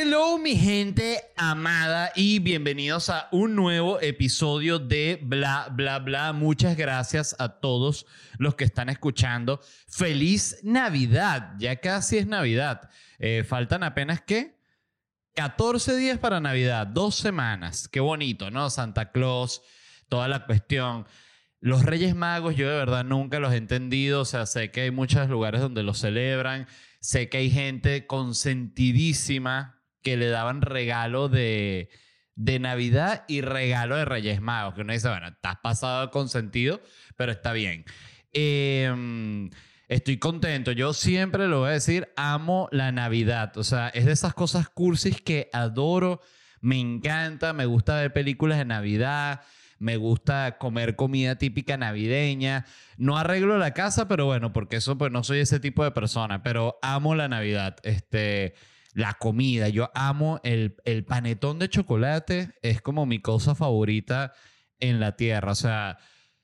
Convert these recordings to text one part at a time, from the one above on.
Hello mi gente amada y bienvenidos a un nuevo episodio de Bla Bla Bla. Muchas gracias a todos los que están escuchando. Feliz Navidad, ya casi es Navidad. Eh, faltan apenas qué? 14 días para Navidad, dos semanas. Qué bonito, ¿no? Santa Claus, toda la cuestión. Los Reyes Magos yo de verdad nunca los he entendido, o sea, sé que hay muchos lugares donde los celebran, sé que hay gente consentidísima que le daban regalo de, de Navidad y regalo de Reyes Magos, que uno dice, bueno, estás pasado con sentido, pero está bien. Em, estoy contento, yo siempre lo voy a decir, amo la Navidad, o sea, es de esas cosas cursis que adoro, me encanta, me gusta ver películas de Navidad, me gusta comer comida típica navideña. No arreglo la casa, pero bueno, porque eso pues no soy ese tipo de persona, pero amo la Navidad. Este, la comida. Yo amo el, el panetón de chocolate, es como mi cosa favorita en la tierra. O sea,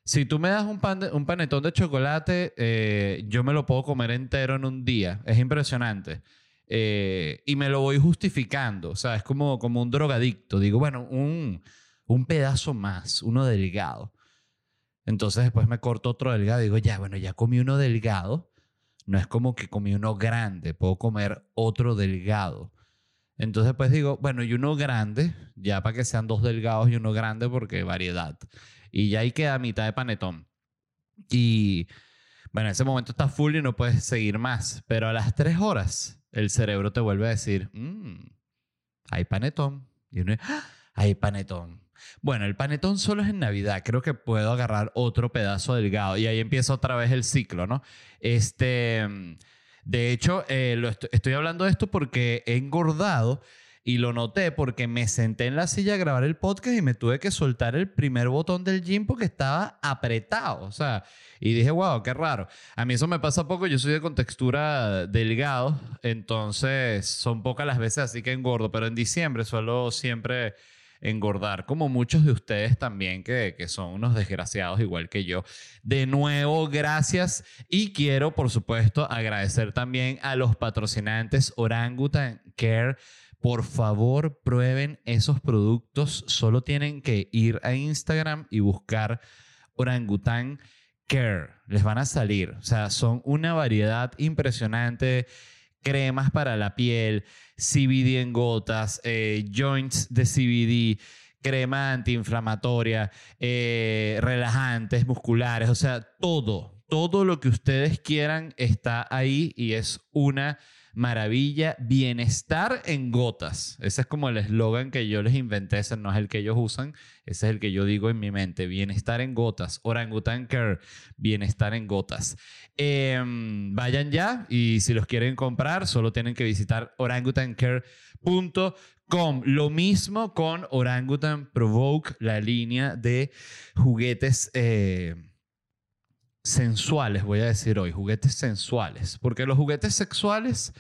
si tú me das un, pan un panetón de chocolate, eh, yo me lo puedo comer entero en un día. Es impresionante. Eh, y me lo voy justificando. O sea, es como, como un drogadicto. Digo, bueno, un, un pedazo más, uno delgado. Entonces después me corto otro delgado. Digo, ya, bueno, ya comí uno delgado. No es como que comí uno grande, puedo comer otro delgado. Entonces pues digo, bueno, y uno grande, ya para que sean dos delgados y uno grande porque variedad. Y ya ahí queda mitad de panetón. Y bueno, en ese momento está full y no puedes seguir más. Pero a las tres horas el cerebro te vuelve a decir, mmm, hay panetón. Y uno, ¡Ah! hay panetón. Bueno, el panetón solo es en Navidad. Creo que puedo agarrar otro pedazo delgado. Y ahí empieza otra vez el ciclo, ¿no? Este. De hecho, eh, estoy, hablando de esto porque he engordado y lo noté porque me senté en la silla a grabar el podcast y me tuve que soltar el primer botón del gym porque estaba apretado. O sea, y dije, wow, qué raro. A mí eso me pasa poco. Yo soy de contextura delgado, entonces son pocas las veces así que engordo. Pero en diciembre suelo siempre engordar, como muchos de ustedes también que, que son unos desgraciados igual que yo. De nuevo, gracias y quiero, por supuesto, agradecer también a los patrocinantes Orangutan Care. Por favor, prueben esos productos. Solo tienen que ir a Instagram y buscar Orangutan Care. Les van a salir. O sea, son una variedad impresionante. Cremas para la piel, CBD en gotas, eh, joints de CBD, crema antiinflamatoria, eh, relajantes musculares, o sea, todo, todo lo que ustedes quieran está ahí y es una maravilla, bienestar en gotas. Ese es como el eslogan que yo les inventé, ese no es el que ellos usan, ese es el que yo digo en mi mente, bienestar en gotas, Orangutan Care, bienestar en gotas. Em, vayan ya y si los quieren comprar, solo tienen que visitar orangutancare.com. Lo mismo con Orangutan Provoke, la línea de juguetes. Eh, sensuales, voy a decir hoy, juguetes sensuales, porque los juguetes sexuales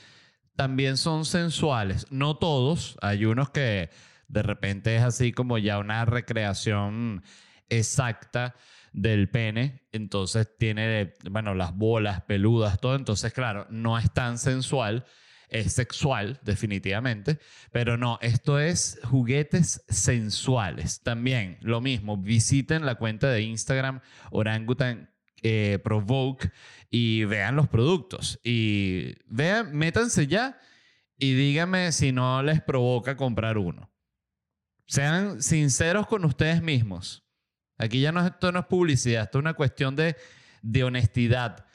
también son sensuales, no todos, hay unos que de repente es así como ya una recreación exacta del pene, entonces tiene, bueno, las bolas peludas, todo, entonces claro, no es tan sensual, es sexual definitivamente, pero no, esto es juguetes sensuales. También lo mismo, visiten la cuenta de Instagram orangutan eh, y vean los productos. Y vean, métanse ya y díganme si no les provoca comprar uno. Sean sinceros con ustedes mismos. Aquí ya no, esto no es publicidad, esto es una cuestión de, de honestidad,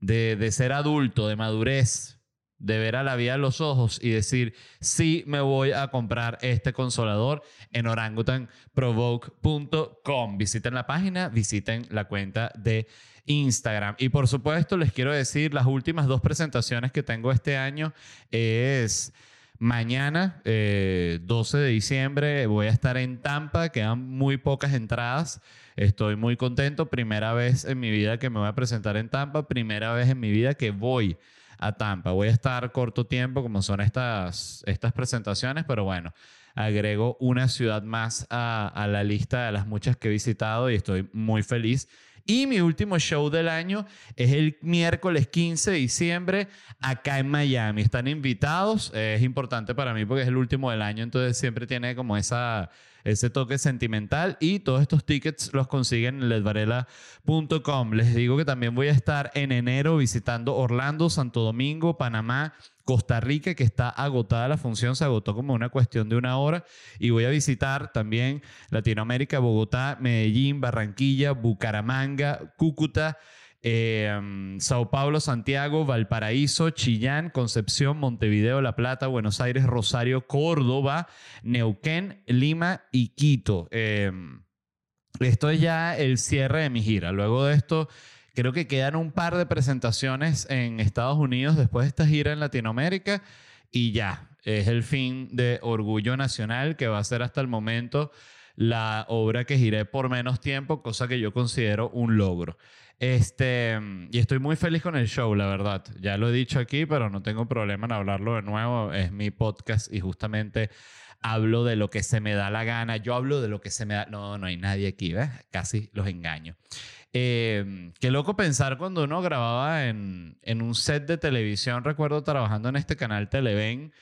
de, de ser adulto, de madurez. De ver a la vida a los ojos y decir, sí, me voy a comprar este consolador en orangutanprovoke.com. Visiten la página, visiten la cuenta de Instagram. Y por supuesto, les quiero decir, las últimas dos presentaciones que tengo este año es... Mañana, 12 eh, de diciembre, voy a estar en Tampa. Quedan muy pocas entradas. Estoy muy contento. Primera vez en mi vida que me voy a presentar en Tampa. Primera vez en mi vida que voy a Tampa. Voy a estar corto tiempo como son estas, estas presentaciones, pero bueno, agrego una ciudad más a, a la lista de las muchas que he visitado y estoy muy feliz. Y mi último show del año es el miércoles 15 de diciembre acá en Miami. Están invitados. es importante para mí porque es el último del año, entonces siempre tiene como esa ese toque sentimental y todos estos tickets los consiguen en ledvarela.com. Les digo que también voy a estar en enero visitando Orlando, Santo Domingo, Panamá, Costa Rica, que está agotada la función, se agotó como una cuestión de una hora. Y voy a visitar también Latinoamérica, Bogotá, Medellín, Barranquilla, Bucaramanga, Cúcuta. Em, Sao Paulo, Santiago, Valparaíso, Chillán, Concepción, Montevideo, La Plata, Buenos Aires, Rosario, Córdoba, Neuquén, Lima y Quito. Em, esto es ya el cierre de mi gira. Luego de esto, creo que quedan un par de presentaciones en Estados Unidos después de esta gira en Latinoamérica y ya, es el fin de Orgullo Nacional que va a ser hasta el momento la obra que giré por menos tiempo, cosa que yo considero un logro. Este, y estoy muy feliz con el show, la verdad. Ya lo he dicho aquí, pero no tengo problema en hablarlo de nuevo. Es mi podcast y justamente hablo de lo que se me da la gana. Yo hablo de lo que se me da. No, no hay nadie aquí, ¿ves? Casi los engaño. Eh, qué loco pensar cuando uno grababa en, en un set de televisión. Recuerdo trabajando en este canal Televen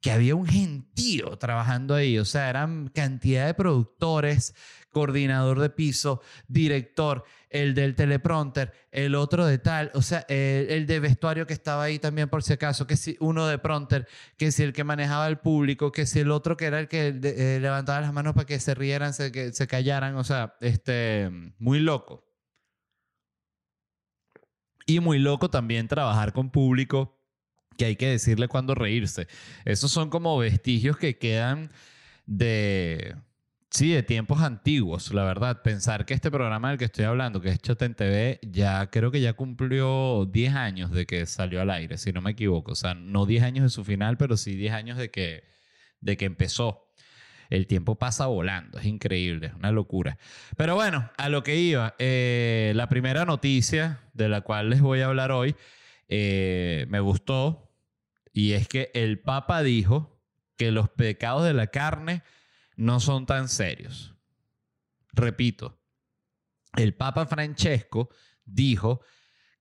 que había un gentío trabajando ahí. O sea, eran cantidad de productores, coordinador de piso, director, el del teleprompter, el otro de tal, o sea, el, de vestuario que estaba ahí también por si acaso, que si uno de prompter, que si el que manejaba el público, que si el otro que era el que eh, levantaba las manos para que se rieran, se, que se callaran, o sea, este, muy loco. Y muy loco también trabajar con público que hay que decirle cuándo reírse. Esos son como vestigios que quedan de Sí, de tiempos antiguos, la verdad. Pensar que este programa del que estoy hablando, que es Chaten TV, ya creo que ya cumplió 10 años de que salió al aire, si no me equivoco. O sea, no 10 años de su final, pero sí 10 años de que, de que empezó. El tiempo pasa volando, es increíble, es una locura. Pero bueno, a lo que iba, eh, la primera noticia de la cual les voy a hablar hoy eh, me gustó y es que el Papa dijo que los pecados de la carne no son tan serios. Repito, el Papa Francesco dijo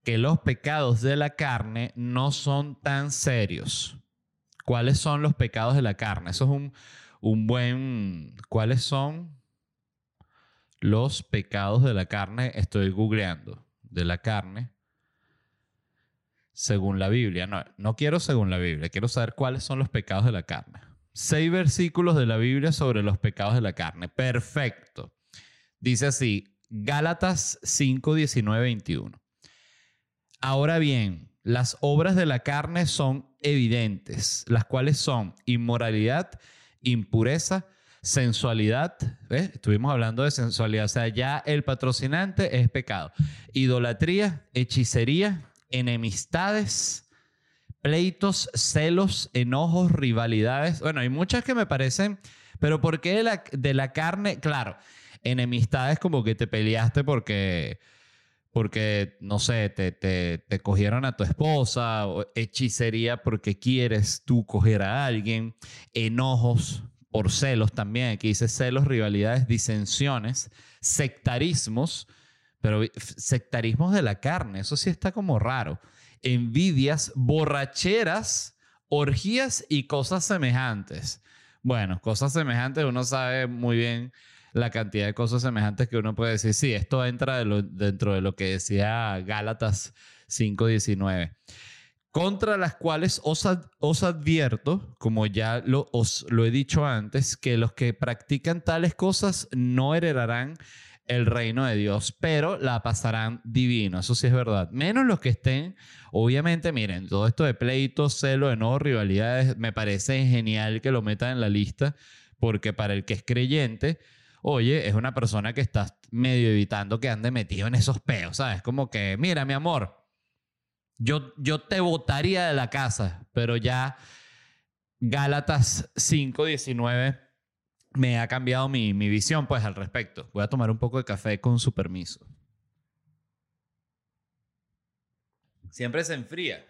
que los pecados de la carne no son tan serios. ¿Cuáles son los pecados de la carne? Eso es un, un buen... ¿Cuáles son los pecados de la carne? Estoy googleando. De la carne. Según la Biblia. No, no quiero según la Biblia. Quiero saber cuáles son los pecados de la carne. Seis versículos de la Biblia sobre los pecados de la carne. Perfecto. Dice así, Gálatas 5, 19, 21. Ahora bien, las obras de la carne son evidentes, las cuales son inmoralidad, impureza, sensualidad. Estuvimos hablando de sensualidad, o sea, ya el patrocinante es pecado. Idolatría, hechicería, enemistades, pleitos, celos, enojos, rivalidades. Bueno, hay muchas que me parecen, pero ¿por qué de la, carne? Claro, enemistades como que te peleaste porque, porque no sé, te, te, te cogieron a tu esposa, hechicería porque quieres tú coger a alguien, enojos por celos también, aquí dice celos, rivalidades, disensiones, sectarismos, pero sectarismos de la carne, eso sí está como raro envidias, borracheras, orgías y cosas semejantes. Bueno, cosas semejantes, uno sabe muy bien la cantidad de cosas semejantes que uno puede decir. Sí, esto entra dentro de lo que decía Gálatas 5.19. Contra las cuales os, advierto, como ya os lo he dicho antes, que los que practican tales cosas no heredarán el reino de Dios, pero la pasarán divino, eso sí es verdad. Menos los que estén, obviamente, miren, todo esto de pleitos, celo, enojo, rivalidades, me parece genial que lo metan en la lista, porque para el que es creyente, oye, es una persona que está medio evitando que ande metido en esos peos, ¿sabes? Como que, mira, mi amor, yo, yo te votaría de la casa, pero ya Gálatas 5.19 me ha cambiado mi, mi visión pues al respecto. Voy a tomar un poco de café con su permiso. Siempre se enfría.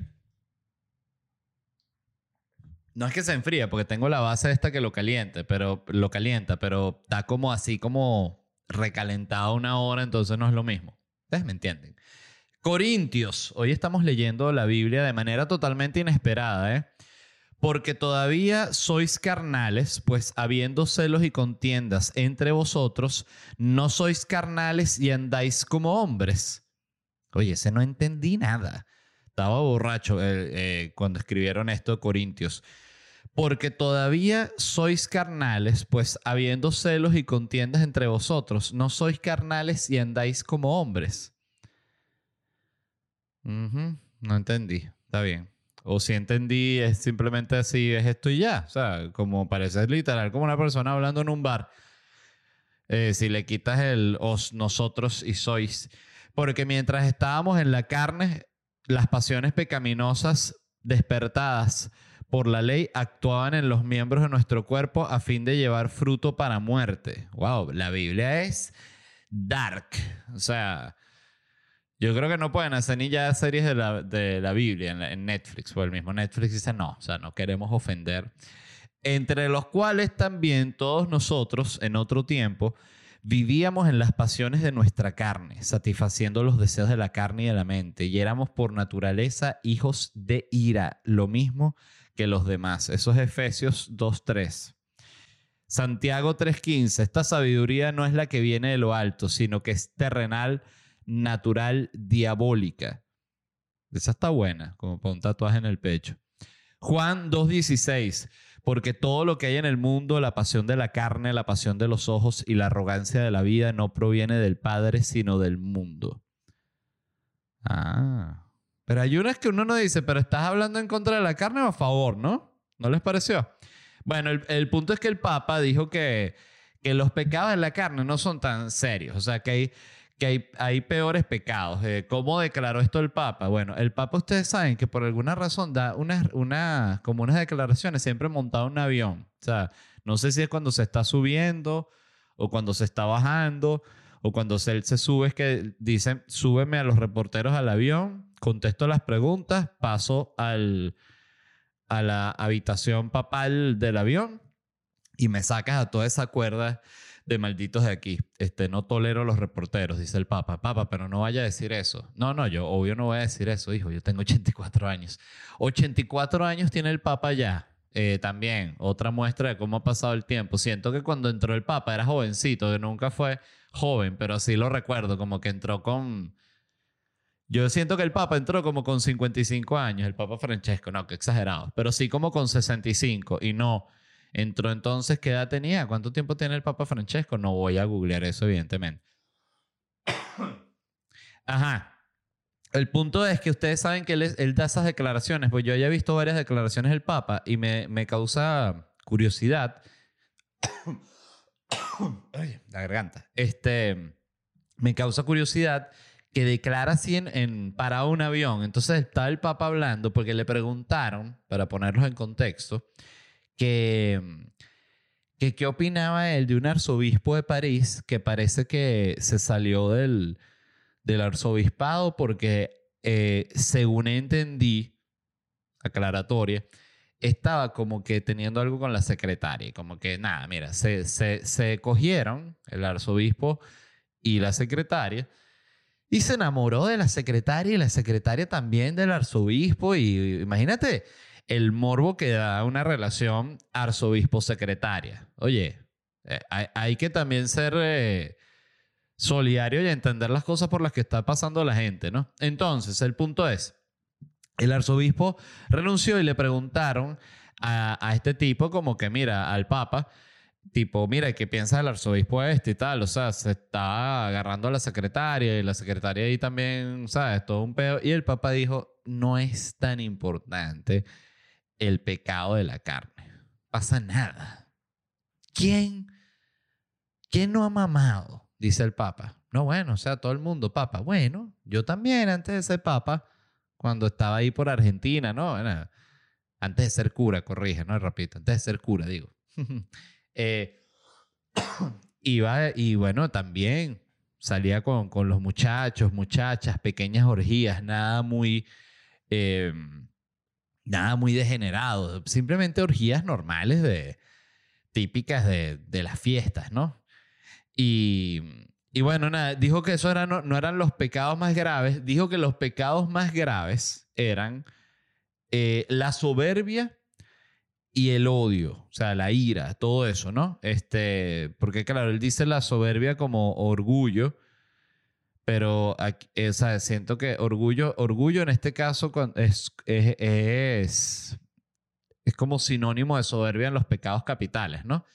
No es que se enfría, porque tengo la base esta que lo caliente, pero lo calienta, pero está como así como recalentado una hora, entonces no es lo mismo. Ustedes me entienden. Corintios, hoy estamos leyendo la Biblia de manera totalmente inesperada, ¿eh? Porque todavía sois carnales, pues habiendo celos y contiendas entre vosotros, no sois carnales y andáis como hombres. Oye, ese no entendí nada. Estaba borracho eh, eh, cuando escribieron esto Corintios. Porque todavía sois carnales, pues habiendo celos y contiendas entre vosotros, no sois carnales y andáis como hombres. No entendí. Está bien. O si entendí, es simplemente así, es esto y ya. O sea, como parece literal, como una persona hablando en un bar. Eh, si le quitas el os, nosotros y sois. Porque mientras estábamos en la carne, las pasiones pecaminosas despertadas por la ley actuaban en los miembros de nuestro cuerpo a fin de llevar fruto para muerte. Wow, la Biblia es dark. O sea, yo creo que no pueden hacer ni ya series de la, de la Biblia en, Netflix, o el mismo Netflix dice no, o sea, no queremos ofender. Entre los cuales también todos nosotros en otro tiempo vivíamos en las pasiones de nuestra carne, satisfaciendo los deseos de la carne y de la mente, y éramos por naturaleza hijos de ira, lo mismo que los demás. Eso es Efesios 2.3. Santiago 3.15, esta sabiduría no es la que viene de lo alto, sino que es terrenal natural diabólica. Esa está buena, como para un tatuaje en el pecho. Juan 2.16, porque todo lo que hay en el mundo, la pasión de la carne, la pasión de los ojos y la arrogancia de la vida no proviene del Padre, sino del mundo. Ah, pero hay unas que uno no dice, pero estás hablando en contra de la carne o a favor, ¿no? ¿No les pareció? Bueno, el, el punto es que el Papa dijo que, que los pecados de la carne no son tan serios, o sea, que hay que hay, peores pecados. Eh, ¿Cómo declaró esto el Papa? Bueno, el Papa ustedes saben que por alguna razón da unas, una, como unas declaraciones siempre montado en un avión. O sea, no sé si es cuando se está subiendo o cuando se está bajando o cuando él se sube es que dicen, súbeme a los reporteros al avión, contesto las preguntas, paso al, a la habitación papal del avión y me sacas a toda esa cuerda de malditos de aquí. Este, no tolero los reporteros, dice el Papa. Papa, pero no vaya a decir eso. No, no, yo obvio no voy a decir eso, hijo. Yo tengo 84 años. 84 años tiene el Papa ya. Eh, también, otra muestra de cómo ha pasado el tiempo. Siento que cuando entró el Papa era jovencito, que nunca fue joven, pero sí lo recuerdo, como que entró con... Yo siento que el Papa entró como con 55 años, el Papa Francesco, no, que exagerado, pero sí como con 65 y no Entró entonces, ¿qué edad tenía? ¿Cuánto tiempo tiene el Papa Francesco? No voy a googlear eso, evidentemente. Ajá. El punto es que ustedes saben que él, da esas declaraciones, pues yo ya he visto varias declaraciones del Papa y me, me causa curiosidad. Ay, la garganta. Este, me causa curiosidad que declara así en, en, para un avión. Entonces está el Papa hablando porque le preguntaron, para ponerlos en contexto, que, que qué opinaba él de un arzobispo de París que parece que se salió del, del arzobispado porque, eh, según entendí, aclaratoria, estaba como que teniendo algo con la secretaria, como que nada, mira, se, se, se cogieron el arzobispo y la secretaria. Y se enamoró de la secretaria y la secretaria también del arzobispo. Y imagínate, el morbo que da una relación arzobispo-secretaria. Oye, eh, hay, que también ser eh, solidario y entender las cosas por las que está pasando la gente, ¿no? Entonces, el punto es, el arzobispo renunció y le preguntaron a, este tipo como que, mira, al Papa, tipo, mira, ¿qué piensa el arzobispo este y tal? O sea, se está agarrando a la secretaria y la secretaria ahí también, ¿sabes? Todo un pedo. Y el Papa dijo, no es tan importante el pecado de la carne. Pasa nada. ¿Quién, quién no ha mamado? Dice el Papa. No, bueno, o sea, todo el mundo, Papa. Bueno, yo también antes de ser Papa, cuando estaba ahí por Argentina, ¿no? antes de ser cura, corrige, no repito, antes de ser cura, digo. eh, iba, y bueno, también salía con, con, los muchachos, muchachas, pequeñas orgías, nada muy, eh, nada muy degenerado, simplemente orgías normales de, típicas de, de las fiestas, ¿no? Y, y bueno, nada, dijo que eso no, no, eran los pecados más graves, dijo que los pecados más graves eran eh, la soberbia y el odio, o sea, la ira, todo eso, ¿no? Este, porque claro, él dice la soberbia como orgullo, pero o sea, siento que orgullo, orgullo en este caso es, es, es, es como sinónimo de soberbia en los pecados capitales, ¿no?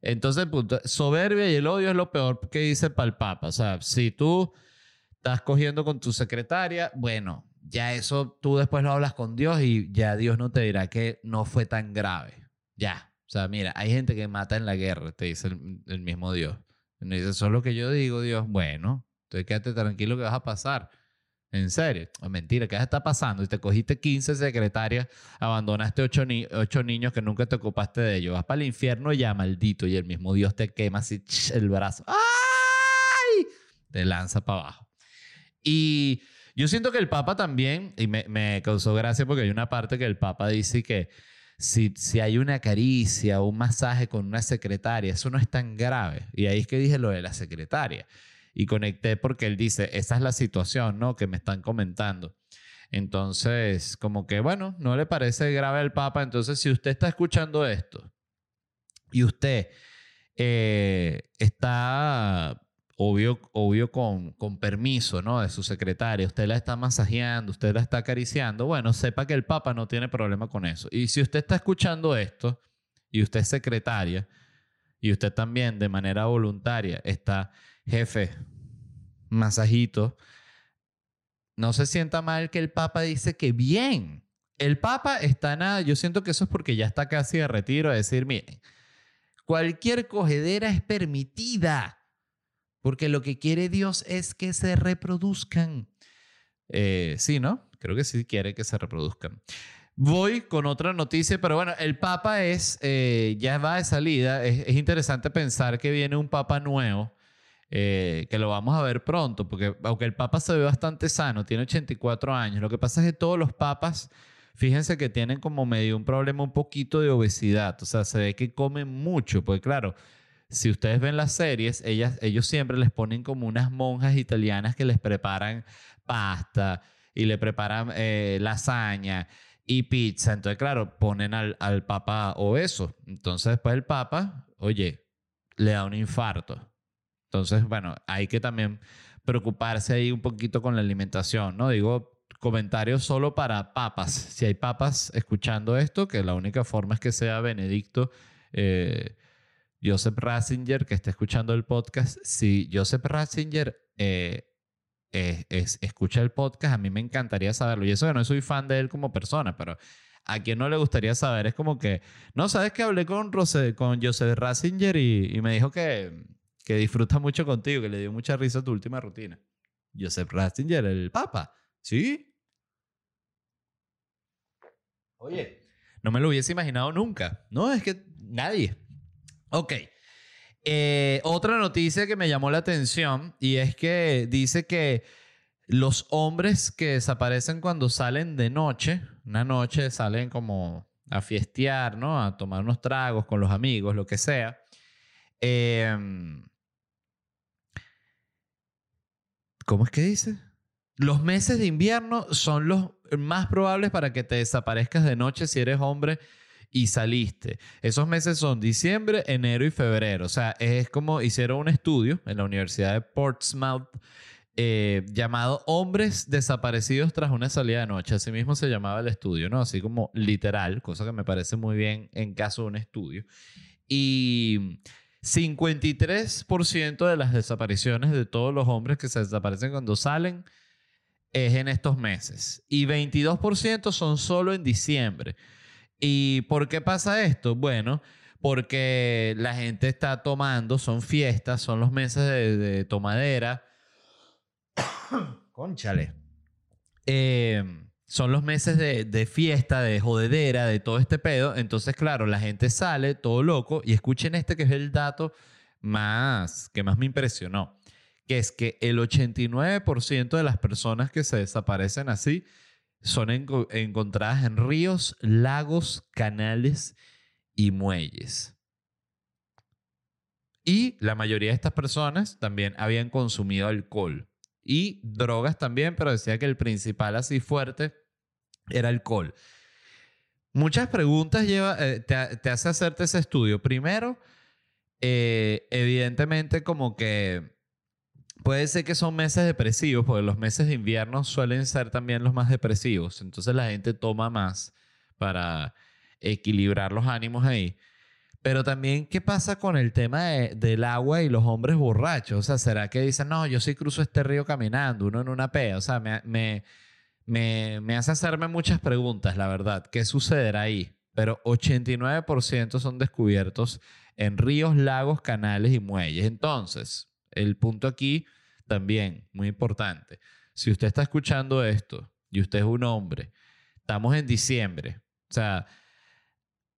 Entonces, soberbia y el odio es lo peor que dice para el Papa. O sea, si tú estás cogiendo con tu secretaria, bueno, ya eso tú después lo hablas con Dios y ya Dios no te dirá que no fue tan grave. Ya. O sea, mira, hay gente que mata en la guerra, te dice el, mismo Dios. Y dice, eso es lo que yo digo, Dios. Bueno, entonces quédate tranquilo que vas a pasar. En serio, mentira, ¿qué está pasando? Y te cogiste 15 secretarias, abandonaste 8, niños que nunca te ocupaste de ellos. Vas para el infierno ya, maldito, y el mismo Dios te quema así el brazo. ¡Ay! Te lanza para abajo. Y yo siento que el Papa también, y me, me, causó gracia porque hay una parte que el Papa dice que si, si hay una caricia o un masaje con una secretaria, eso no es tan grave. Y ahí es que dije lo de la secretaria y conecté porque él dice, esa es la situación, ¿no? Que me están comentando. Entonces, como que, bueno, no le parece grave al Papa. Entonces, si usted está escuchando esto y usted eh, está, obvio, obvio con, con permiso, ¿no? De su secretaria, usted la está masajeando, usted la está acariciando, bueno, sepa que el Papa no tiene problema con eso. Y si usted está escuchando esto y usted es secretaria y usted también de manera voluntaria está jefe, masajito, no se sienta mal que el Papa dice que bien. El Papa está nada, yo siento que eso es porque ya está casi de retiro, a decir, miren, cualquier cogedera es permitida, porque lo que quiere Dios es que se reproduzcan. Eh, sí, ¿no? Creo que sí quiere que se reproduzcan. Voy con otra noticia, pero bueno, el Papa es, eh, ya va de salida. Es, es, interesante pensar que viene un Papa nuevo eh, que lo vamos a ver pronto, porque aunque el Papa se ve bastante sano, tiene 84 años, lo que pasa es que todos los papas, fíjense que tienen como medio un problema un poquito de obesidad, o sea, se ve que comen mucho, porque claro, si ustedes ven las series, ellas, ellos siempre les ponen como unas monjas italianas que les preparan pasta y le preparan eh, lasaña y pizza. Entonces, claro, ponen al, al papa obeso. Entonces, después el papa, oye, le da un infarto. Entonces, bueno, hay que también preocuparse ahí un poquito con la alimentación, ¿no? Digo, comentarios solo para papas. Si hay papas escuchando esto, que la única forma es que sea Benedicto eh, Joseph Ratzinger, que esté escuchando el podcast. Si Joseph Ratzinger eh, escucha el podcast, a mí me encantaría saberlo. Y eso que no soy fan de él como persona, pero a quien no le gustaría saber es como que, no, sabes que hablé con, con Joseph Ratzinger y me dijo que que disfruta mucho contigo, que le dio mucha risa a tu última rutina. Joseph Ratzinger, el Papa. ¿Sí? Oye, no me lo hubiese imaginado nunca. No, es que nadie. Ok. Eh, otra noticia que me llamó la atención y es que dice que los hombres que desaparecen cuando salen de noche, una noche salen como a fiestear, ¿no? A tomar unos tragos con los amigos, lo que sea. Eh, ¿Cómo es que dice? Los meses de invierno son los más probables para que te desaparezcas de noche si eres hombre y saliste. Esos meses son diciembre, enero y febrero. O sea, es como hicieron un estudio en la Universidad de Portsmouth eh, llamado Hombres desaparecidos tras una salida de noche. Así mismo se llamaba el estudio, ¿no? Así como literal, cosa que me parece muy bien en caso de un estudio. Y 53% de las desapariciones de todos los hombres que se desaparecen cuando salen es en estos meses. Y 22% son solo en diciembre. ¿Y por qué pasa esto? Bueno, porque la gente está tomando, son fiestas, son los meses de, tomadera. Conchale. Eh, son los meses de, fiesta, de jodedera, de todo este pedo. Entonces, claro, la gente sale todo loco. Y escuchen este que es el dato más que más me impresionó. Que es que el 89% de las personas que se desaparecen así son encontradas en ríos, lagos, canales y muelles. Y la mayoría de estas personas también habían consumido alcohol y drogas también, pero decía que el principal así fuerte era alcohol. Muchas preguntas lleva, eh, te, hace hacerte ese estudio. Primero, eh, evidentemente como que puede ser que son meses depresivos, porque los meses de invierno suelen ser también los más depresivos. Entonces la gente toma más para equilibrar los ánimos ahí. Pero también, ¿qué pasa con el tema del agua y los hombres borrachos? O sea, ¿será que dicen, no, yo sí cruzo este río caminando, uno en una pea? O sea, me, me, hace hacerme muchas preguntas, la verdad. ¿Qué sucederá ahí? Pero 89% son descubiertos en ríos, lagos, canales y muelles. Entonces, el punto aquí también, muy importante. Si usted está escuchando esto y usted es un hombre, estamos en diciembre. O sea,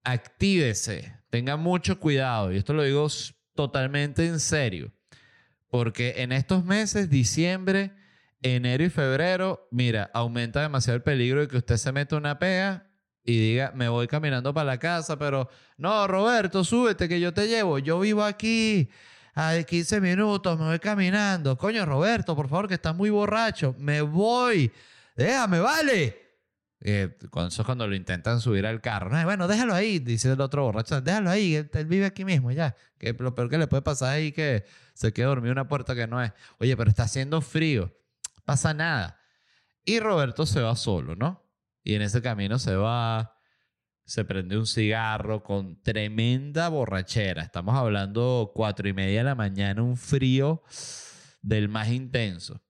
actívese, tenga mucho cuidado, y esto lo digo totalmente en serio, porque en estos meses, diciembre, enero y febrero, mira, aumenta demasiado el peligro de que usted se meta una pega y diga, me voy caminando para la casa, pero no, Roberto, súbete que yo te llevo, yo vivo aquí a 15 minutos, me voy caminando. Coño, Roberto, por favor, que estás muy borracho, me voy, déjame, vale. Eh, eso es cuando lo intentan subir al carro. No, bueno, déjalo ahí, dice el otro borracho. Déjalo ahí, él, vive aquí mismo, ya. Que lo peor que le puede pasar ahí que se quede dormido en una puerta que no es. Oye, pero está haciendo frío. Pasa nada. Y Roberto se va solo, ¿no? Y en ese camino se va, se prende un cigarro con tremenda borrachera. Estamos hablando cuatro y media de la mañana, un frío del más intenso.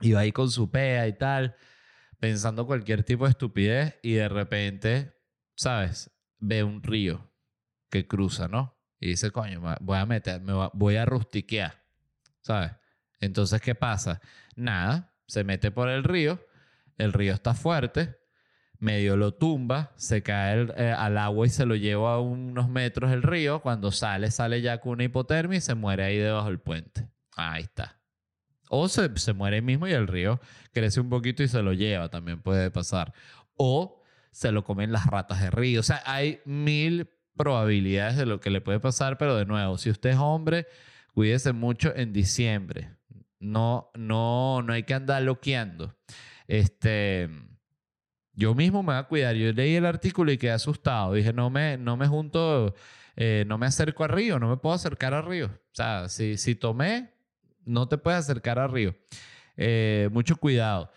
Y va ahí con su pea y tal pensando cualquier tipo de estupidez y de repente, ¿sabes? Ve un río que cruza, ¿no? Y dice, coño, voy a meter, me voy a rustiquear, ¿sabes? Entonces, ¿qué pasa? Nada, se mete por el río, el río está fuerte, medio lo tumba, se cae eh, al agua y se lo lleva a unos metros el río. Cuando sale, sale ya con una hipotermia y se muere ahí debajo del puente. Ahí está. O se, muere mismo y el río crece un poquito y se lo lleva, también puede pasar. O se lo comen las ratas de río. O sea, hay mil probabilidades de lo que le puede pasar, pero de nuevo, si usted es hombre, cuídese mucho en diciembre. No, no, no hay que andar loqueando. Este, yo mismo me voy a cuidar. Yo leí el artículo y quedé asustado. Dije, no me, no me junto, eh, no me acerco a río, no me puedo acercar a río. O sea, si, si tomé, no te puedes acercar a río. Eh, mucho cuidado.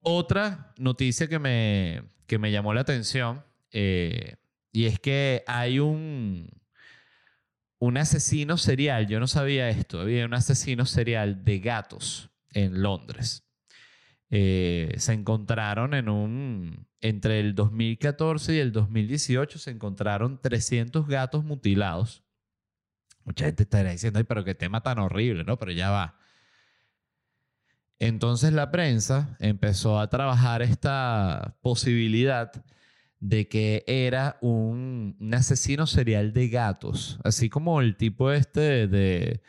Otra noticia que me, que me llamó la atención, eh, y es que hay un, un asesino serial, yo no sabía esto, había un asesino serial de gatos en Londres. Eh, se encontraron en un, entre el 2014 y el 2018, se encontraron 300 gatos mutilados Mucha gente estará diciendo, Ay, pero qué tema tan horrible, ¿no? Pero ya va. Entonces la prensa empezó a trabajar esta posibilidad de que era un, asesino serial de gatos, así como el tipo este de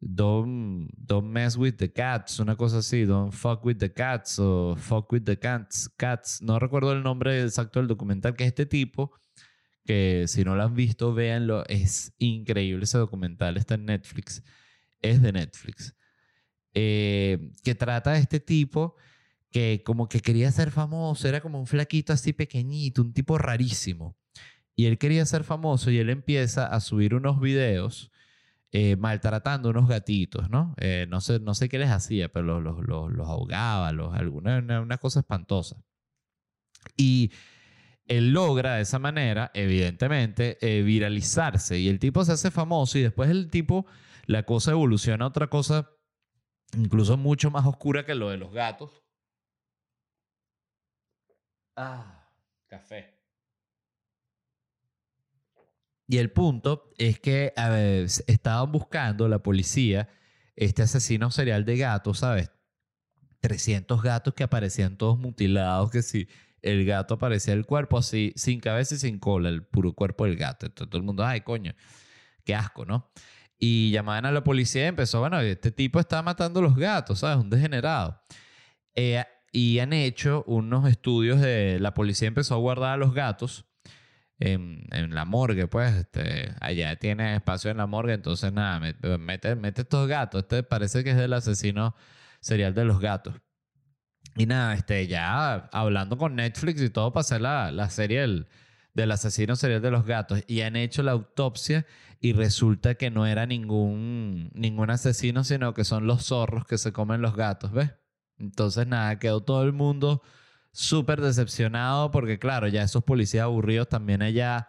don't, don't mess with the cats, una cosa así, don't fuck with the cats o fuck with the cats, cats, no recuerdo el nombre exacto del documental, que es este tipo que si no lo han visto, véanlo. Es increíble ese documental, está en Netflix. Es de Netflix. Eh, que trata de este tipo que como que quería ser famoso, era como un flaquito así pequeñito, un tipo rarísimo. Y él quería ser famoso y él empieza a subir unos videos eh, maltratando unos gatitos, ¿no? Eh, no, sé, no sé qué les hacía, pero los, los, los, ahogaba, los, alguna una cosa espantosa. Y él logra de esa manera, evidentemente, eh, viralizarse y el tipo se hace famoso y después el tipo, la cosa evoluciona a otra cosa incluso mucho más oscura que lo de los gatos. Ah, café. Y el punto es que a ver, estaban buscando la policía este asesino serial de gatos, ¿sabes? 300 gatos que aparecían todos mutilados, que si el gato aparecía el cuerpo así, sin cabeza y sin cola, el puro cuerpo del gato. Entonces todo el mundo, ay, coño, qué asco, ¿no? Y llamaban a la policía y empezó, bueno, este tipo está matando los gatos, ¿sabes? Un degenerado. Eh, y han hecho unos estudios de, la policía empezó a guardar a los gatos en, en, la morgue, pues, este, allá tiene espacio en la morgue, entonces nada, mete, mete estos gatos, este parece que es del asesino serial de los gatos. Y nada, este, ya hablando con Netflix y todo para hacer la, la serie del, del asesino serial de los gatos y han hecho la autopsia y resulta que no era ningún, ningún asesino, sino que son los zorros que se comen los gatos, ¿ves? Entonces nada, quedó todo el mundo súper decepcionado porque claro, ya esos policías aburridos también allá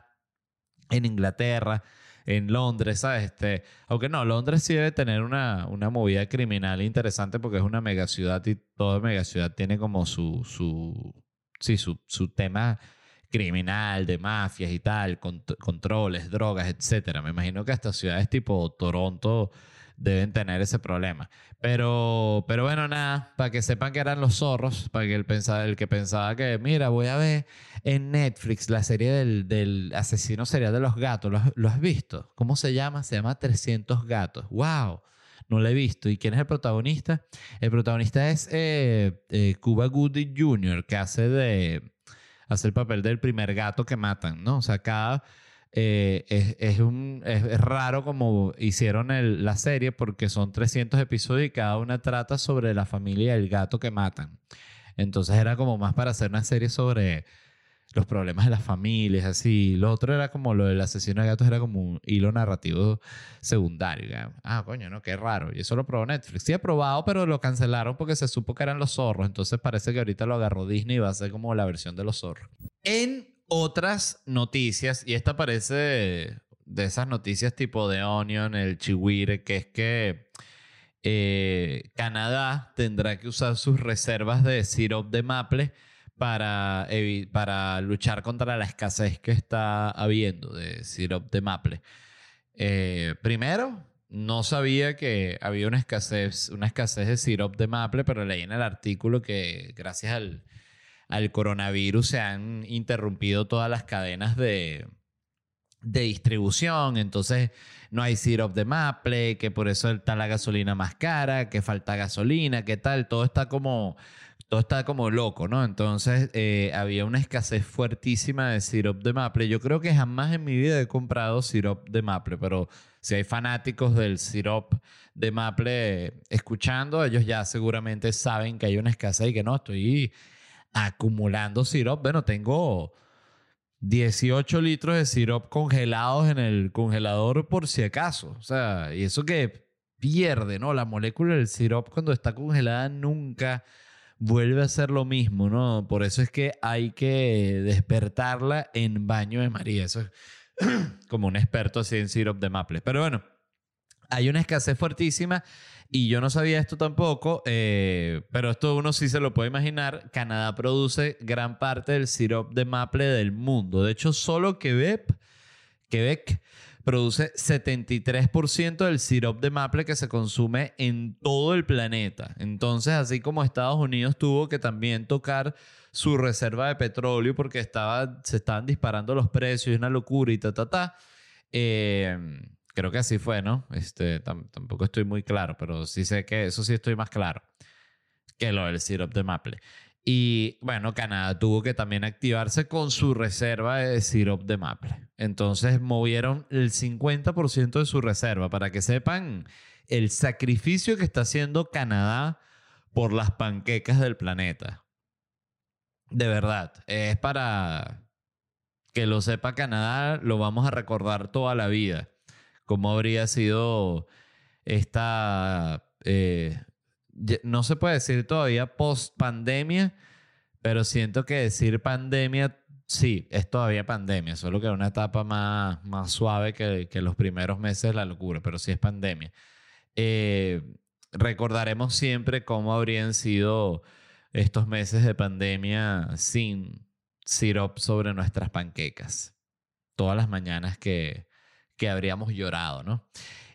en Inglaterra, en Londres, ¿sabes? Este, aunque no, Londres sí debe tener una, una movida criminal interesante porque es una megaciudad y toda megaciudad tiene como su, su, sí, su, su tema criminal, de mafias y tal, controles, drogas, etcétera. Me imagino que hasta ciudades tipo Toronto deben tener ese problema. Pero, pero bueno, nada, para que sepan que eran los zorros, para que el, pensaba, el que pensaba que, mira, voy a ver en Netflix la serie del, del asesino serial de los gatos, ¿Lo has, visto? ¿Cómo se llama? Se llama 300 gatos. ¡Wow! No lo he visto. ¿Y quién es el protagonista? El protagonista es eh, eh, Cuba Gooding Jr., que hace de hace el papel del primer gato que matan, ¿no? O sea, cada eh, es, un, es, raro como hicieron la serie porque son 300 episodios y cada una trata sobre la familia y el gato que matan. Entonces era como más para hacer una serie sobre los problemas de las familias, así. Lo otro era como lo del asesino de gatos, era como un hilo narrativo secundario. Ah, coño, no, qué raro. Y eso lo probó Netflix. Sí, he probado, pero lo cancelaron porque se supo que eran los zorros. Entonces parece que ahorita lo agarró Disney y va a ser como la versión de los zorros. En otras noticias, y esta parece de, esas noticias tipo de Onion, el Chihuire, que es que eh, Canadá tendrá que usar sus reservas de sirop de maple para, para luchar contra la escasez que está habiendo de sirop de maple. Eh, primero, no sabía que había una escasez, una escasez de sirop de maple, pero leí en el artículo que gracias al al coronavirus se han interrumpido todas las cadenas de, de distribución, entonces no hay syrup de maple, que por eso está la gasolina más cara, que falta gasolina, que tal, todo está como todo está como loco, ¿no? Entonces eh, había una escasez fuertísima de syrup de maple. Yo creo que jamás en mi vida he comprado syrup de maple, pero si hay fanáticos del syrup de maple escuchando, ellos ya seguramente saben que hay una escasez y que no, estoy acumulando sirope. Bueno, tengo 18 litros de sirope congelados en el congelador por si acaso. O sea, y eso que pierde, ¿no? La molécula del sirope cuando está congelada nunca vuelve a ser lo mismo, ¿no? Por eso es que hay que despertarla en baño de María. Eso es como un experto así en sirope de maple. Pero bueno, hay una escasez fuertísima y yo no sabía esto tampoco, eh, pero esto uno sí se lo puede imaginar. Canadá produce gran parte del sirope de maple del mundo. De hecho, solo Quebec, Quebec produce 73% del sirope de maple que se consume en todo el planeta. Entonces, así como Estados Unidos tuvo que también tocar su reserva de petróleo porque estaba, se estaban disparando los precios, una locura y ta, ta, ta. Eh, Creo que así fue, ¿no? Este, tampoco estoy muy claro, pero sí sé que eso sí estoy más claro que lo del syrup de maple. Y bueno, Canadá tuvo que también activarse con su reserva de syrup de maple. Entonces movieron el 50% de su reserva para que sepan el sacrificio que está haciendo Canadá por las panquecas del planeta. De verdad, es para que lo sepa Canadá, lo vamos a recordar toda la vida cómo habría sido esta, eh, no se puede decir todavía post pandemia, pero siento que decir pandemia sí, es todavía pandemia, solo que una etapa más, más suave que, que los primeros meses la locura, pero sí es pandemia. Eh, recordaremos siempre cómo habrían sido estos meses de pandemia sin syrup sobre nuestras panquecas. Todas las mañanas que, que habríamos llorado, ¿no?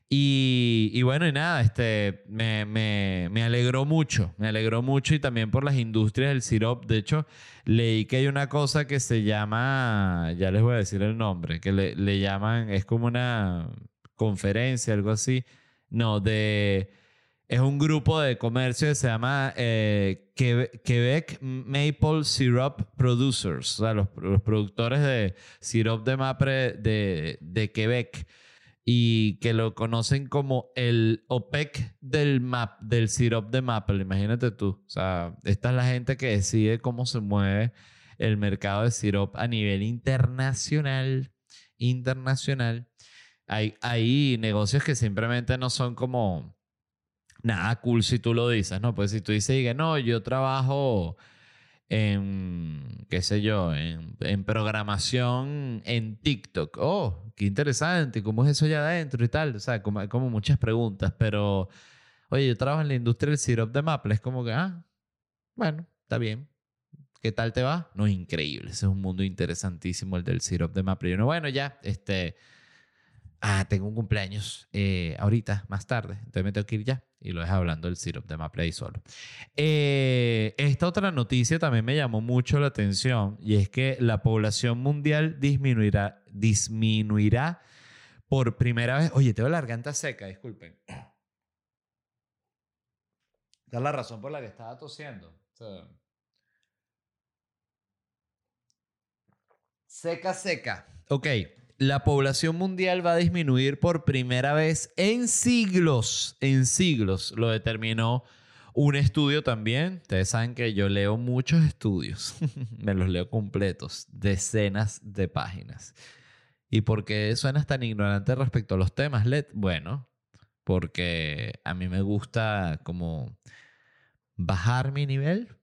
Y, y, bueno, y nada, este, me, me, me, alegró mucho, me alegró mucho y también por las industrias del sirop. De hecho, leí que hay una cosa que se llama, ya les voy a decir el nombre, que le, le llaman, es como una conferencia, algo así, no, de, es un grupo de comercio que se llama eh, Quebec Maple Syrup Producers, o sea, los, los productores de sirop de maple de, de Quebec y que lo conocen como el OPEC del, map, del sirop de maple, imagínate tú. O sea, esta es la gente que decide cómo se mueve el mercado de sirop a nivel internacional. Internacional. Hay, hay negocios que simplemente no son como nada cool si tú lo dices, ¿no? Pues si tú dices, no, yo trabajo en, qué sé yo, en, en, programación en TikTok. Oh, qué interesante, ¿cómo es eso allá adentro y tal? O sea, como, como muchas preguntas, pero, oye, yo trabajo en la industria del syrup de maple, es como que, ah, bueno, está bien. ¿Qué tal te va? No, increíble, ese es un mundo interesantísimo el del syrup de maple. Y bueno, ya, este ah, tengo un cumpleaños eh, ahorita, más tarde, entonces me tengo que ir ya. Y lo deja hablando del syrup de Maple ahí solo. Eh, esta otra noticia también me llamó mucho la atención y es que la población mundial disminuirá, disminuirá por primera vez. Oye, tengo la garganta seca, disculpen. Esta es la razón por la que estaba tosiendo. seca, seca. Ok la población mundial va a disminuir por primera vez en siglos, en siglos. Lo determinó un estudio también. Ustedes saben que yo leo muchos estudios, me los leo completos, decenas de páginas. ¿Y por qué suenas tan ignorante respecto a los temas, Led? Bueno, porque a mí me gusta como bajar mi nivel,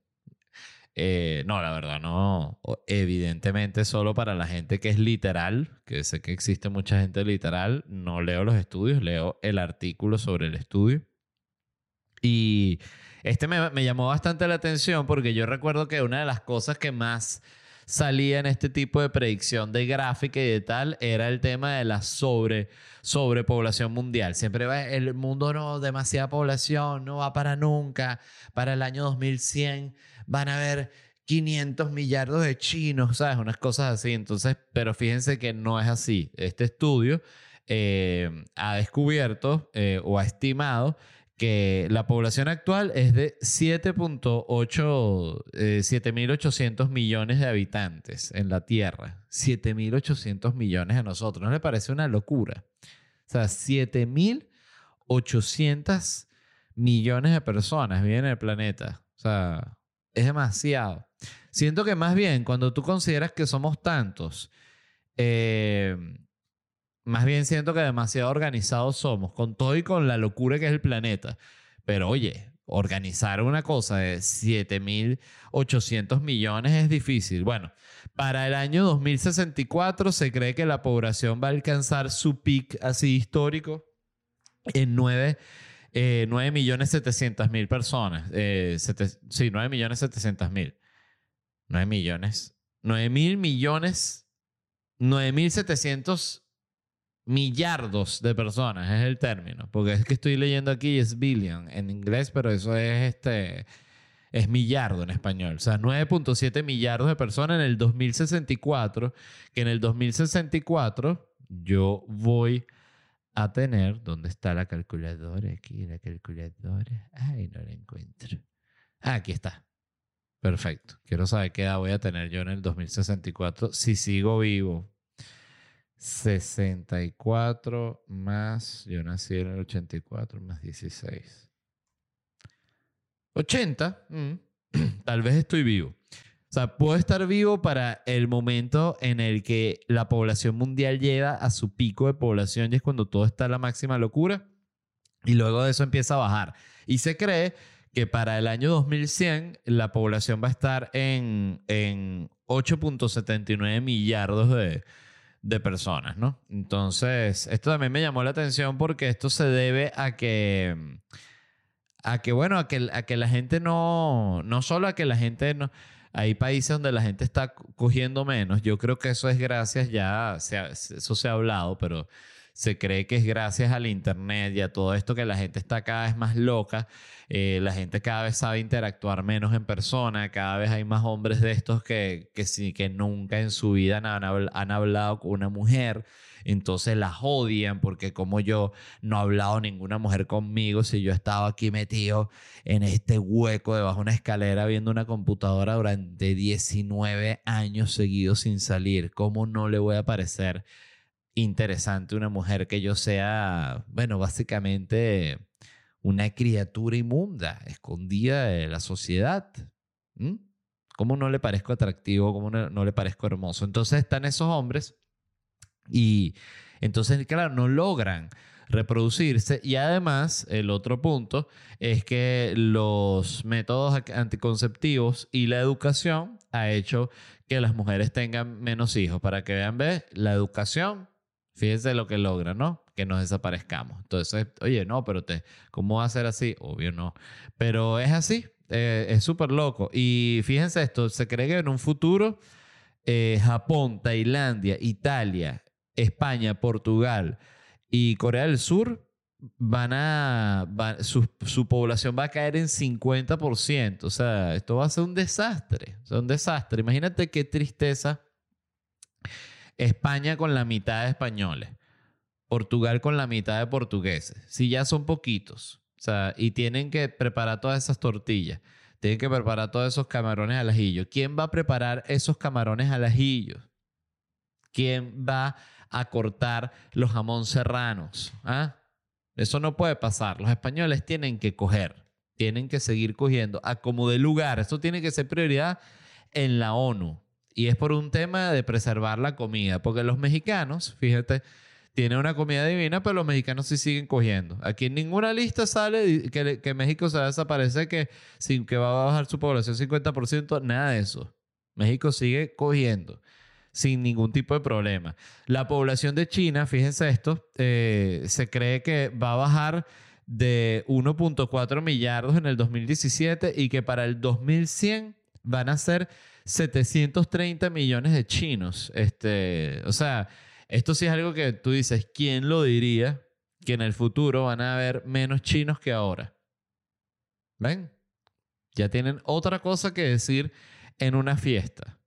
eh, no, la verdad, no. Evidentemente, solo para la gente que es literal, que sé que existe mucha gente literal, no leo los estudios, leo el artículo sobre el estudio. Y este me, me llamó bastante la atención porque yo recuerdo que una de las cosas que más salía en este tipo de predicción de gráfica y de tal era el tema de la sobre sobrepoblación mundial. Siempre va el mundo no demasiada población, no va para nunca. Para el año 2100 van a haber 500 millardos de chinos, ¿sabes? Unas cosas así. Entonces, pero fíjense que no es así. Este estudio eh, ha descubierto eh, o ha estimado que la población actual es de 7.8, 7.800 eh, millones de habitantes en la Tierra. 7.800 millones a nosotros. ¿No le parece una locura? O sea, 7.800 millones de personas viven en el planeta. O sea, es demasiado. Siento que más bien cuando tú consideras que somos tantos, eh, más bien siento que demasiado organizados somos, con todo y con la locura que es el planeta. Pero oye, organizar una cosa de 7.800 millones es difícil. Bueno, para el año 2064 se cree que la población va a alcanzar su peak así histórico en 9 eh, 9 millones 700 mil personas. Eh, sí, 9 millones 700 mil. 9 millones. 9 mil millones. 9 mil 700 millardos de personas es el término. Porque es que estoy leyendo aquí es billion en inglés, pero eso es este. Es millardo en español. O sea, 9.7 millardos de personas en el 2064. Que en el 2064 yo voy tener. ¿Dónde está la calculadora? Aquí, la calculadora. Ay, no la encuentro. Ah, aquí está. Perfecto. Quiero saber qué edad voy a tener yo en el 2064 si sigo vivo. 64 más, yo nací en el 84 más 16. 80, mm, tal vez estoy vivo. O sea, puedo estar vivo para el momento en el que la población mundial llega a su pico de población y es cuando todo está a la máxima locura y luego de eso empieza a bajar. Y se cree que para el año 2100 la población va a estar en, en 8.79 millardos de, de personas, ¿no? Entonces, esto también me llamó la atención porque esto se debe a que, a que bueno, a que, a que la gente no, no solo a que la gente no, hay países donde la gente está cogiendo menos, yo creo que eso es gracias ya, eso se ha hablado, pero se cree que es gracias al Internet y a todo esto que la gente está cada vez más loca, eh, la gente cada vez sabe interactuar menos en persona, cada vez hay más hombres de estos que, que, sí, que nunca en su vida han hablado con una mujer entonces las odian porque como yo no ha hablado ninguna mujer conmigo si yo estaba aquí metido en este hueco debajo de una escalera viendo una computadora durante 19 años seguidos sin salir, ¿cómo no le voy a parecer interesante una mujer que yo sea, bueno, básicamente una criatura inmunda, escondida de la sociedad. ¿Mm? ¿Cómo no le parezco atractivo? ¿Cómo no, le parezco hermoso? Entonces están esos hombres y entonces, claro, no logran reproducirse y además el otro punto es que los métodos anticonceptivos y la educación ha hecho que las mujeres tengan menos hijos. Para que vean, ve, la educación Fíjense lo que logra, ¿no? Que nos desaparezcamos. Entonces, oye, no, pero te, ¿cómo va a ser así? Obvio no. Pero es así, eh, es súper loco. Y fíjense esto, se cree que en un futuro eh, Japón, Tailandia, Italia, España, Portugal y Corea del Sur van a, su, su, población va a caer en 50%. O sea, esto va a ser un desastre. Un desastre. Imagínate qué tristeza España con la mitad de españoles, Portugal con la mitad de portugueses. Si ya son poquitos, o sea, y tienen que preparar todas esas tortillas, tienen que preparar todos esos camarones al ajillo. ¿Quién va a preparar esos camarones al ajillo? ¿Quién va a cortar los jamón serranos? ¿Ah? Eso no puede pasar. Los españoles tienen que coger, tienen que seguir cogiendo a como de lugar. Eso tiene que ser prioridad en la ONU. Y es por un tema de preservar la comida, porque los mexicanos, fíjate, tienen una comida divina, pero los mexicanos sí siguen cogiendo. Aquí en ninguna lista sale que, que México se va a desaparecer, que, que va a bajar su población 50%, nada de eso. México sigue cogiendo sin ningún tipo de problema. La población de China, fíjense esto, eh, se cree que va a bajar de 1.4 millardos en el 2017 y que para el 2100 van a ser 730 millones de chinos. Este, o sea, esto sí es algo que tú dices, ¿quién lo diría que en el futuro van a haber menos chinos que ahora? ¿Ven? Ya tienen otra cosa que decir en una fiesta.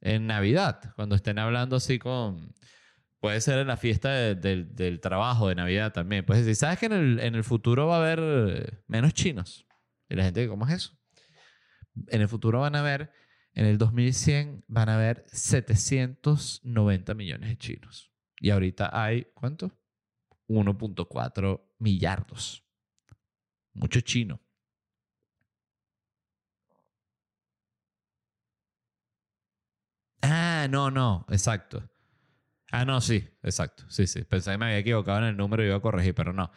En Navidad, cuando estén hablando así con... Puede ser en la fiesta del trabajo de Navidad también. Pues decir, ¿sabes que en el, futuro va a haber menos chinos? Y la gente, ¿cómo es eso? En el futuro van a haber en el 2100 van a haber 790 millones de chinos. Y ahorita hay, ¿cuánto? 1.4 millardos. Mucho chino. Ah, no, no, exacto. Ah, no, sí, exacto. Sí, sí. Pensé que me había equivocado en el número y iba a corregir, pero no.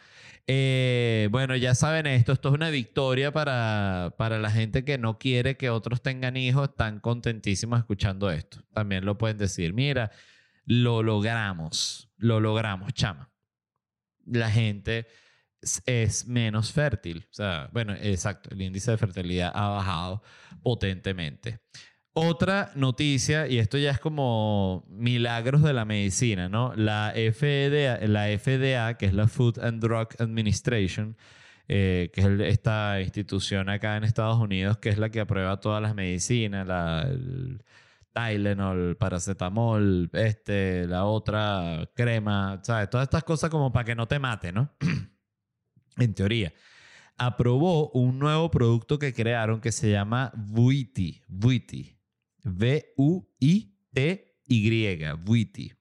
Eh, bueno, ya saben esto. Esto es una victoria para, para la gente que no quiere que otros tengan hijos. Están contentísimos escuchando esto. También lo pueden decir. Mira, lo logramos. Lo logramos, chama. La gente es menos fértil. O sea, bueno, exacto. El índice de fertilidad ha bajado potentemente. Otra noticia, y esto ya es como milagros de la medicina, ¿no? La FDA, la FDA que es la Food and Drug Administration, eh, que es esta institución acá en Estados Unidos, que es la que aprueba todas las medicinas, la, el Tylenol, paracetamol, este, la otra crema, ¿sabes? Todas estas cosas como para que no te mate, ¿no? en teoría aprobó un nuevo producto que crearon que se llama Vuity. Vuity. V-U-I-T-Y, Vuity.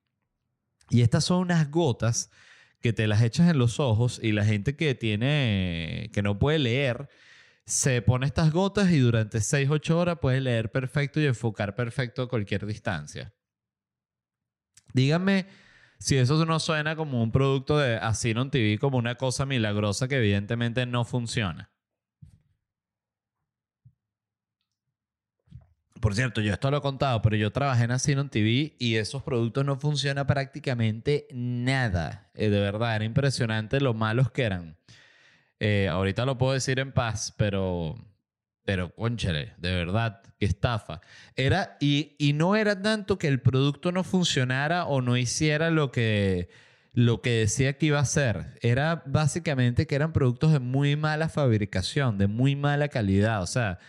Y estas son unas gotas que te las echas en los ojos y la gente que tiene, que no puede leer, se pone estas gotas y durante 6, 8 horas puede leer perfecto y enfocar perfecto a cualquier distancia. Díganme si eso no suena como un producto de Asinon TV, como una cosa milagrosa que evidentemente no funciona. Por cierto, yo esto lo he contado, pero yo trabajé en Asinon TV y esos productos no funcionan prácticamente nada. Eh, de verdad, era impresionante lo malos que eran. Eh, ahorita lo puedo decir en paz, pero, pero conchale, de verdad, qué estafa. Era, y, y no era tanto que el producto no funcionara o no hiciera lo que, lo que decía que iba a hacer. Era básicamente que eran productos de muy mala fabricación, de muy mala calidad. O sea,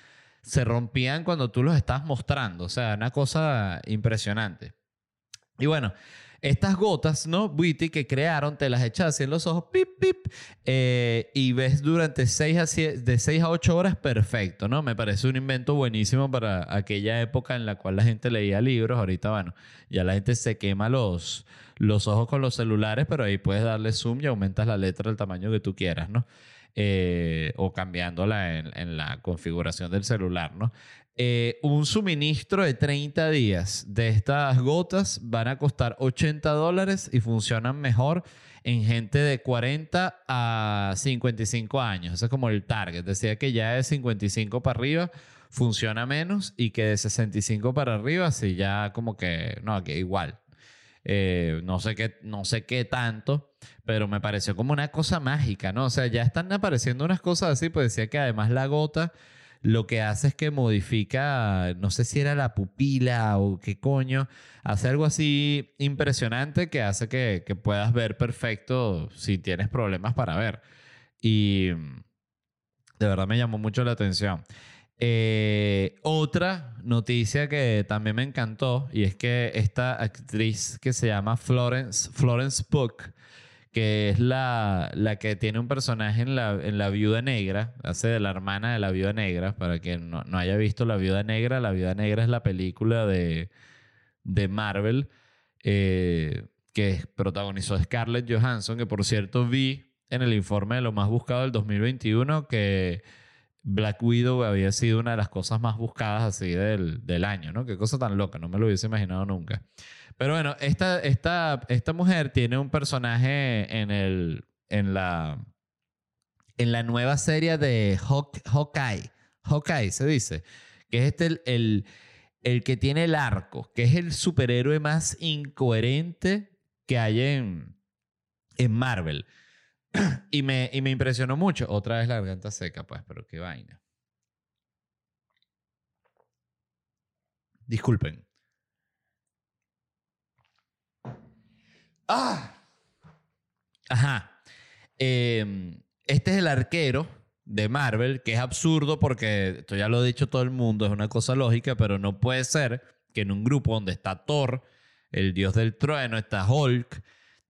se rompían cuando tú los estabas mostrando. O sea, una cosa impresionante. Y bueno, estas gotas, ¿no? Beauty que crearon, te las echas así en los ojos, pip, pip, eh, y ves durante 6 a de 6 a 8 horas, perfecto, ¿no? Me parece un invento buenísimo para aquella época en la cual la gente leía libros. Ahorita, bueno, ya la gente se quema los, los ojos con los celulares, pero ahí puedes darle zoom y aumentas la letra del tamaño que tú quieras, ¿no? Eh, o cambiándola en, la configuración del celular, ¿no? Eh, un suministro de 30 días de estas gotas van a costar 80 dólares y funcionan mejor en gente de 40 a 55 años. Ese es como el target. Decía que ya de 55 para arriba funciona menos y que de 65 para arriba sí ya como que, no, que igual. Eh, no, sé qué, no sé qué tanto, pero me pareció como una cosa mágica, ¿no? O sea, ya están apareciendo unas cosas así, pues decía que además la gota lo que hace es que modifica, no sé si era la pupila o qué coño, hace algo así impresionante que hace que, que puedas ver perfecto si tienes problemas para ver. Y de verdad me llamó mucho la atención. Eh, otra noticia que también me encantó y es que esta actriz que se llama Florence, Florence Pugh, que es la, la que tiene un personaje en la, en la Viuda Negra, hace de la hermana de la Viuda Negra, para quien no, no haya visto La Viuda Negra, La Viuda Negra es la película de, de Marvel eh, que protagonizó Scarlett Johansson, que por cierto vi en el informe de lo más buscado del 2021 que Black Widow había sido una de las cosas más buscadas así del, del año, ¿no? Qué cosa tan loca, no me lo hubiese imaginado nunca. Pero bueno, esta, esta, esta mujer tiene un personaje en, el, en, la, en la nueva serie de Hawkeye. Hawkeye se dice, que es este el, el, que tiene el arco, que es el superhéroe más incoherente que hay en, en Marvel y, me, y me impresionó mucho. Otra vez la garganta seca, pues, pero qué vaina. Disculpen. ¡Ah! Ajá. Em, este es el arquero de Marvel, que es absurdo porque, esto ya lo ha dicho todo el mundo, es una cosa lógica, pero no puede ser que en un grupo donde está Thor, el dios del trueno, está Hulk,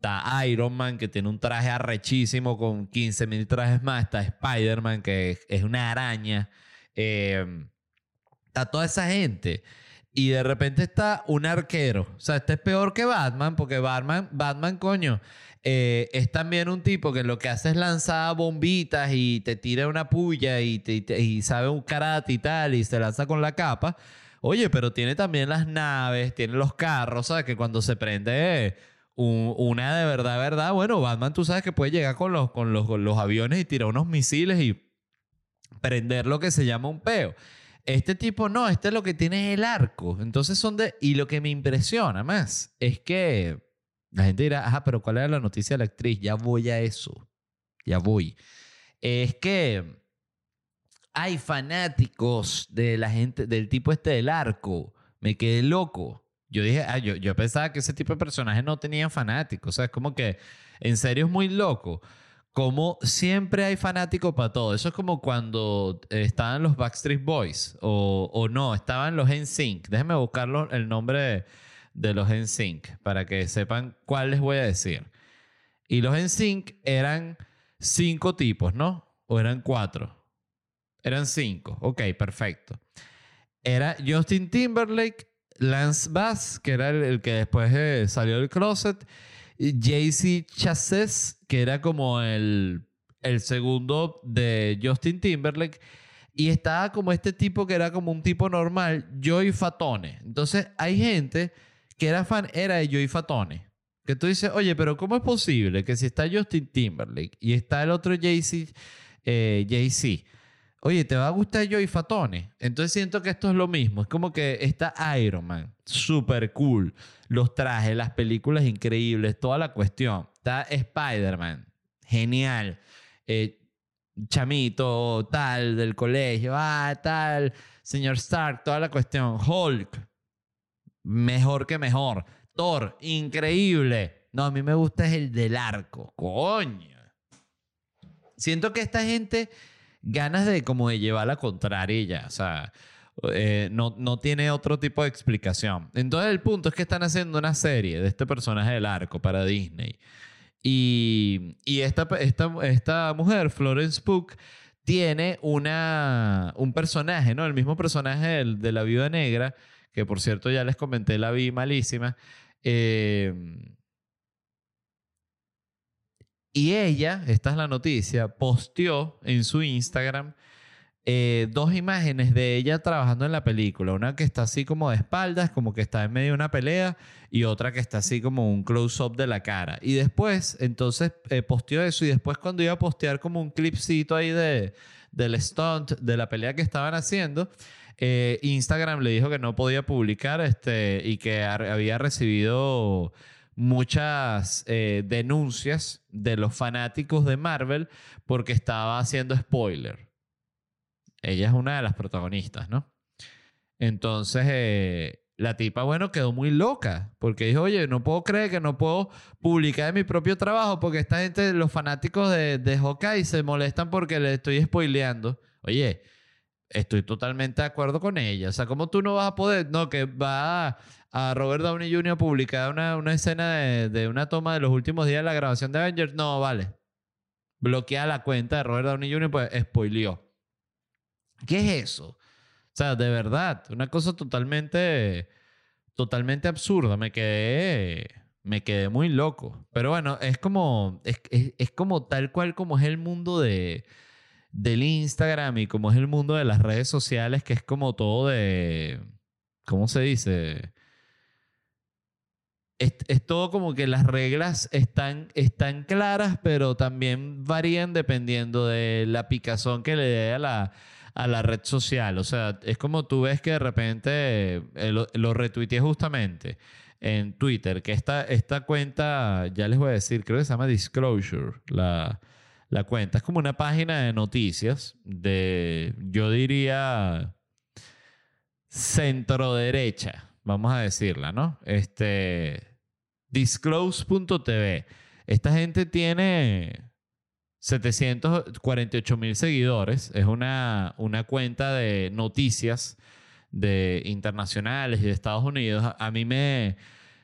Está Iron Man, que tiene un traje arrechísimo con 15 mil trajes más. Está Spider-Man, que es, una araña. Em, está toda esa gente. Y de repente está un arquero. O sea, este es peor que Batman, porque Batman, Batman coño, eh, es también un tipo que lo que hace es lanzar bombitas y te tira una puya y, y sabe un karate y tal, y se lanza con la capa. Oye, pero tiene también las naves, tiene los carros, ¿sabes? Que cuando se prende una de verdad, verdad, bueno, Batman tú sabes que puede llegar con los, con los, los aviones y tirar unos misiles y prender lo que se llama un peo. Este tipo no, este lo que tiene es el arco. Entonces son de... Y lo que me impresiona más es que la gente dirá, ajá, pero ¿cuál era la noticia de la actriz? Ya voy a eso. Ya voy. Es que hay fanáticos de la gente, del tipo este del arco. Me quedé loco. Yo dije, ah, yo, yo pensaba que ese tipo de personajes no tenían fanáticos. O sea, es como que, en serio, es muy loco. Como siempre hay fanáticos para todo. Eso es como cuando estaban los Backstreet Boys o, o no, estaban los NSYNC. Déjenme buscar el nombre de, de los NSYNC para que sepan cuál les voy a decir. Y los NSYNC eran cinco tipos, ¿no? ¿O eran cuatro? Eran cinco. Ok, perfecto. Era Justin Timberlake, Lance Bass, que era el, que después eh, salió del closet, JC Chassis, que era como el, el segundo de Justin Timberlake, y estaba como este tipo que era como un tipo normal, Joey Fatone. Entonces hay gente que era fan, era de Joey Fatone. Que tú dices, oye, pero ¿cómo es posible que si está Justin Timberlake y está el otro JC, eh, JC oye, ¿te va a gustar Joey Fatone? Entonces siento que esto es lo mismo. Es como que está Iron Man, super cool. Los trajes, las películas increíbles, toda la cuestión. Está Spider-Man, genial. Eh, chamito, tal, del colegio, ah, tal, señor Stark, toda la cuestión. Hulk, mejor que mejor. Thor, increíble. No, a mí me gusta es el del arco. Coño. Siento que esta gente ganas de como de llevar la contraria ya. O sea, eh, no, no tiene otro tipo de explicación. Entonces el punto es que están haciendo una serie de este personaje del arco para Disney. Y, y esta, esta, esta mujer, Florence Pugh, tiene una, un personaje, ¿no? El mismo personaje de la viuda negra, que por cierto ya les comenté, la vi malísima. Eh, y ella, esta es la noticia, posteó en su Instagram eh, dos imágenes de ella trabajando en la película. Una que está así como de espaldas, como que está en medio de una pelea, y otra que está así como un close-up de la cara. Y después, entonces, eh, posteó eso, y después cuando iba a postear como un clipcito ahí de, del stunt, de la pelea que estaban haciendo, eh, Instagram le dijo que no podía publicar este, y que había recibido muchas denuncias de los fanáticos de Marvel porque estaba haciendo spoiler. Ella es una de las protagonistas, ¿no? Entonces, eh, la tipa, bueno, quedó muy loca porque dijo, oye, no puedo creer que no puedo publicar mi propio trabajo porque esta gente, los fanáticos de, de Hawkeye se molestan porque le estoy spoileando. Oye, estoy totalmente de acuerdo con ella. O sea, ¿cómo tú no vas a poder? No, que va a, Robert Downey Jr. a publicar una, una escena de, de, una toma de los últimos días de la grabación de Avengers. No, vale. Bloquea la cuenta de Robert Downey Jr. pues spoileó. ¿Qué es eso? O sea, de verdad, una cosa totalmente, totalmente absurda. Me quedé, me quedé muy loco. Pero bueno, es como, es, es, como tal cual como es el mundo de, del Instagram y como es el mundo de las redes sociales, que es como todo de, ¿cómo se dice? Es, es, todo como que las reglas están, están claras, pero también varían dependiendo de la picazón que le dé a la, a la red social. O sea, es como tú ves que de repente eh, lo, lo retuiteé justamente en Twitter, que esta, esta cuenta, ya les voy a decir, creo que se llama Disclosure, la, la cuenta. Es como una página de noticias de, yo diría, centro derecha, vamos a decirla, ¿no? Este, disclose.tv. Esta gente tiene 748 mil seguidores. Es una, una cuenta de noticias de internacionales y de Estados Unidos. A mí me,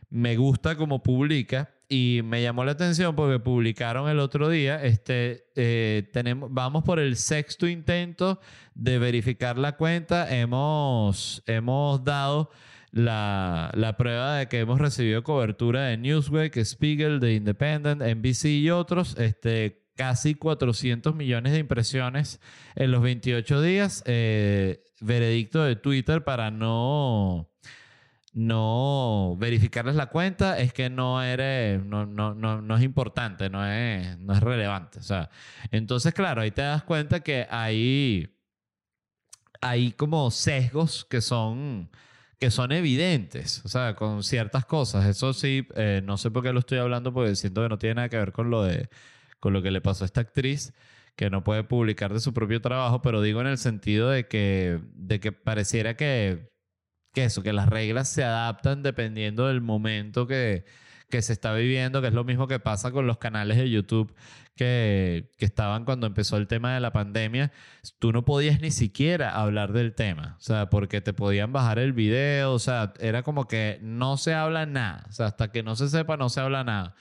me gusta como publica y me llamó la atención porque publicaron el otro día, este, eh, tenemos, vamos por el sexto intento de verificar la cuenta. Hemos, hemos dado la, la, prueba de que hemos recibido cobertura de Newsweek, Spiegel, de Independent, NBC y otros. Este, casi 400 millones de impresiones en los 28 días. Eh, veredicto de Twitter para no, no verificarles la cuenta es que no eres, no, no, no, no es importante, no es, no es relevante. O sea, entonces, claro, ahí te das cuenta que hay, hay como sesgos que son que son evidentes, o sea, con ciertas cosas. Eso sí, eh, no sé por qué lo estoy hablando, porque siento que no tiene nada que ver con lo de con lo que le pasó a esta actriz, que no puede publicar de su propio trabajo, pero digo en el sentido de que, de que pareciera que, que eso, que las reglas se adaptan dependiendo del momento que, que se está viviendo, que es lo mismo que pasa con los canales de YouTube que, que, estaban cuando empezó el tema de la pandemia, tú no podías ni siquiera hablar del tema, o sea, porque te podían bajar el video, o sea, era como que no se habla nada, o sea, hasta que no se sepa no se habla nada.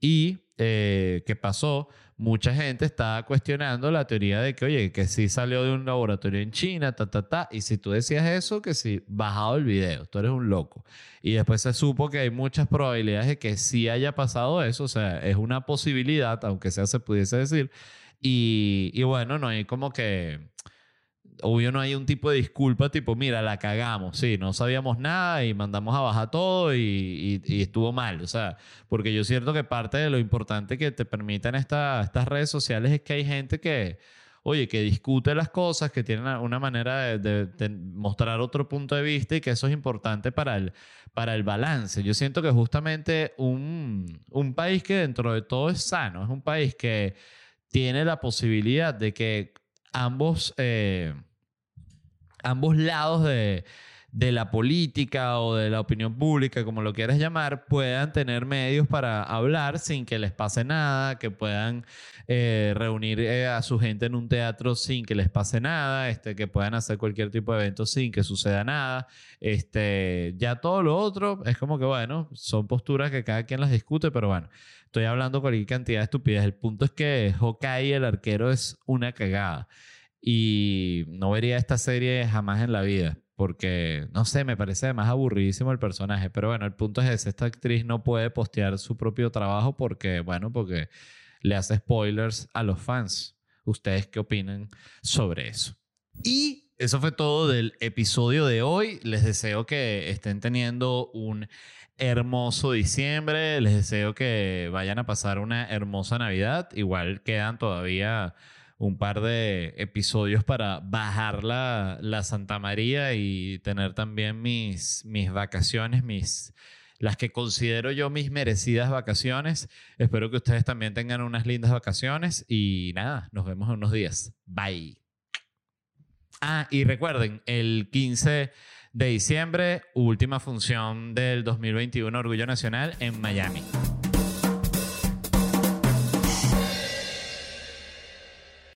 Y eh, ¿qué pasó? Mucha gente estaba cuestionando la teoría de que, oye, que sí salió de un laboratorio en China, ta, ta, ta. Y si tú decías eso, que sí, bajado el video, tú eres un loco. Y después se supo que hay muchas probabilidades de que sí haya pasado eso, o sea, es una posibilidad, aunque sea se pudiese decir. Y, y bueno, no hay como que obvio no hay un tipo de disculpa tipo, mira, la cagamos, sí, no sabíamos nada y mandamos a bajar todo y, estuvo mal. O sea, porque yo siento que parte de lo importante que te permiten estas redes sociales es que hay gente que, oye, que discute las cosas, que tiene una manera de, mostrar otro punto de vista y que eso es importante para el, para el balance. Yo siento que justamente un, un país que dentro de todo es sano, es un país que tiene la posibilidad de que ambos, eh, ambos lados de de la política o de la opinión pública, como lo quieras llamar, puedan tener medios para hablar sin que les pase nada, que puedan eh, reunir eh, a su gente en un teatro sin que les pase nada, este, que puedan hacer cualquier tipo de evento sin que suceda nada. Este, ya todo lo otro es como que, bueno, son posturas que cada quien las discute, pero bueno, estoy hablando cualquier cantidad de estupidez. El punto es que Hawkeye, el arquero, es una cagada. Y no vería esta serie jamás en la vida porque, no sé, me parece más aburridísimo el personaje. Pero bueno, el punto es ese, esta actriz no puede postear su propio trabajo porque, bueno, porque le hace spoilers a los fans. ¿Ustedes qué opinan sobre eso? Y eso fue todo del episodio de hoy. Les deseo que estén teniendo un hermoso diciembre. Les deseo que vayan a pasar una hermosa Navidad. Igual quedan todavía un par de episodios para bajar la, la Santa María y tener también mis, mis vacaciones, mis, las que considero yo mis merecidas vacaciones. Espero que ustedes también tengan unas lindas vacaciones y nada, nos vemos en unos días. Bye. Ah, y recuerden, el 15 de diciembre, última función del 2021 Orgullo Nacional en Miami.